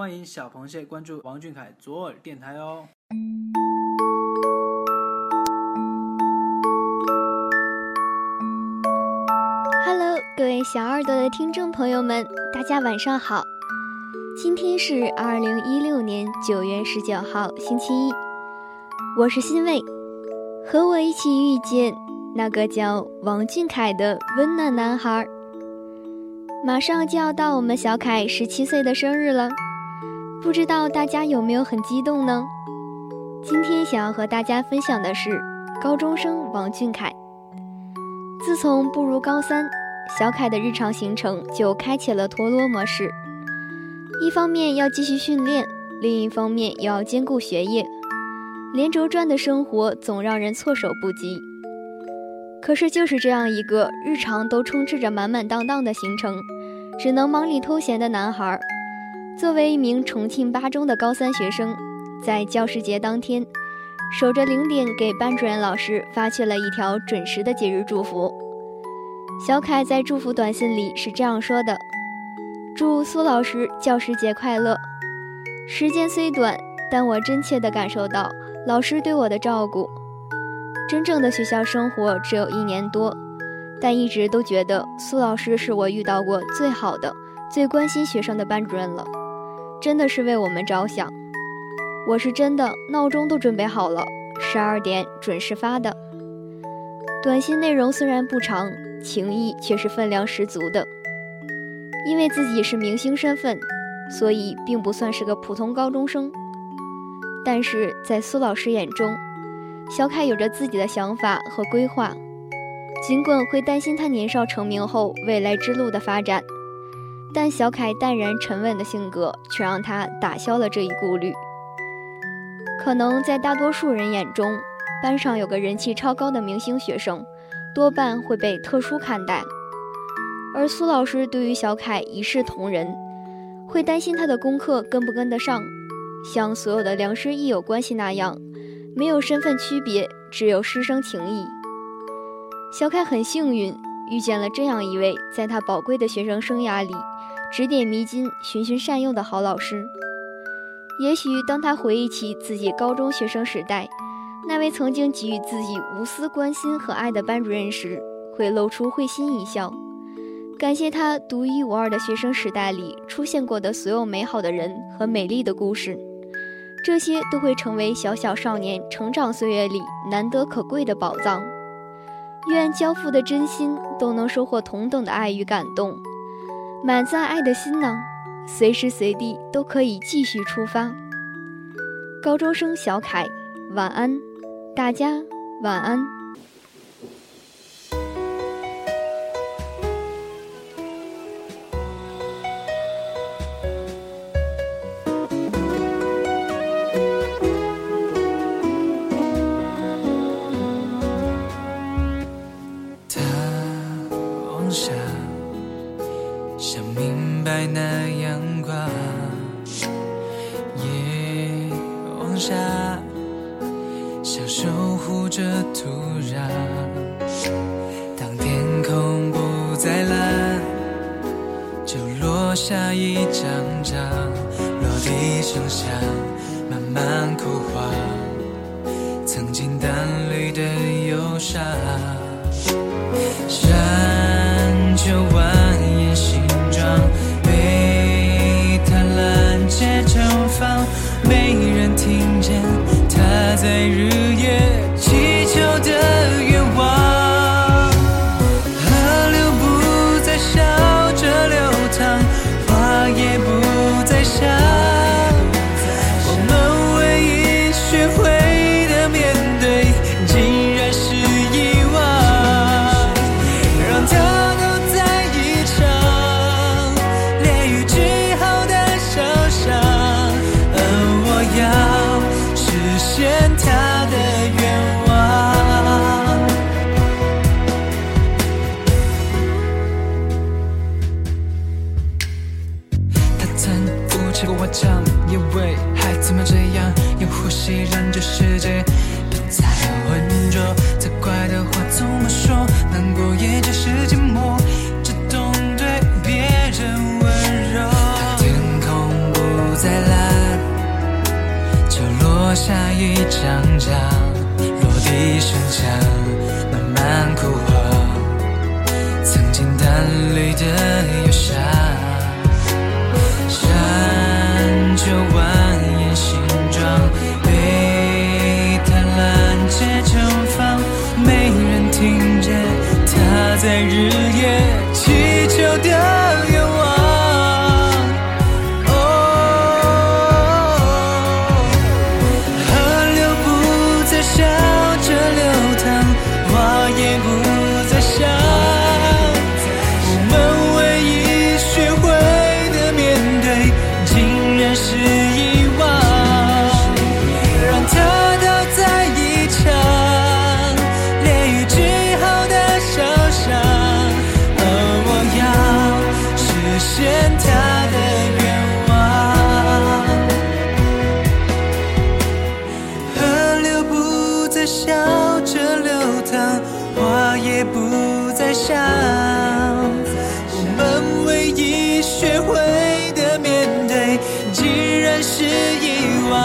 欢迎小螃蟹关注王俊凯左耳电台哦。Hello，各位小耳朵的听众朋友们，大家晚上好。今天是二零一六年九月十九号，星期一。我是欣慰，和我一起遇见那个叫王俊凯的温暖男孩。马上就要到我们小凯十七岁的生日了，不知道大家有没有很激动呢？今天想要和大家分享的是高中生王俊凯。自从步入高三，小凯的日常行程就开启了陀螺模式，一方面要继续训练，另一方面又要兼顾学业，连轴转的生活总让人措手不及。可是，就是这样一个日常都充斥着满满当当的行程，只能忙里偷闲的男孩，作为一名重庆八中的高三学生，在教师节当天，守着零点给班主任老师发去了一条准时的节日祝福。小凯在祝福短信里是这样说的：“祝苏老师教师节快乐。时间虽短，但我真切地感受到老师对我的照顾。”真正的学校生活只有一年多，但一直都觉得苏老师是我遇到过最好的、最关心学生的班主任了，真的是为我们着想。我是真的闹钟都准备好了，十二点准时发的。短信内容虽然不长，情谊却是分量十足的。因为自己是明星身份，所以并不算是个普通高中生，但是在苏老师眼中。小凯有着自己的想法和规划，尽管会担心他年少成名后未来之路的发展，但小凯淡然沉稳的性格却让他打消了这一顾虑。可能在大多数人眼中，班上有个人气超高的明星学生，多半会被特殊看待，而苏老师对于小凯一视同仁，会担心他的功课跟不跟得上，像所有的良师益友关系那样。没有身份区别，只有师生情谊。小凯很幸运遇见了这样一位，在他宝贵的学生生涯里指点迷津、循循善诱的好老师。也许当他回忆起自己高中学生时代那位曾经给予自己无私关心和爱的班主任时，会露出会心一笑，感谢他独一无二的学生时代里出现过的所有美好的人和美丽的故事。这些都会成为小小少年成长岁月里难得可贵的宝藏。愿交付的真心都能收获同等的爱与感动，满载爱的心呢，随时随地都可以继续出发。高中生小凯，晚安，大家晚安。落下一张张，落地声响，慢慢枯黄。曾经淡绿的忧伤，山丘落下一张张落地声响，慢慢枯黄，曾经淡绿的忧伤，山就蜿蜒。笑，我们唯一学会的面对，竟然是遗忘。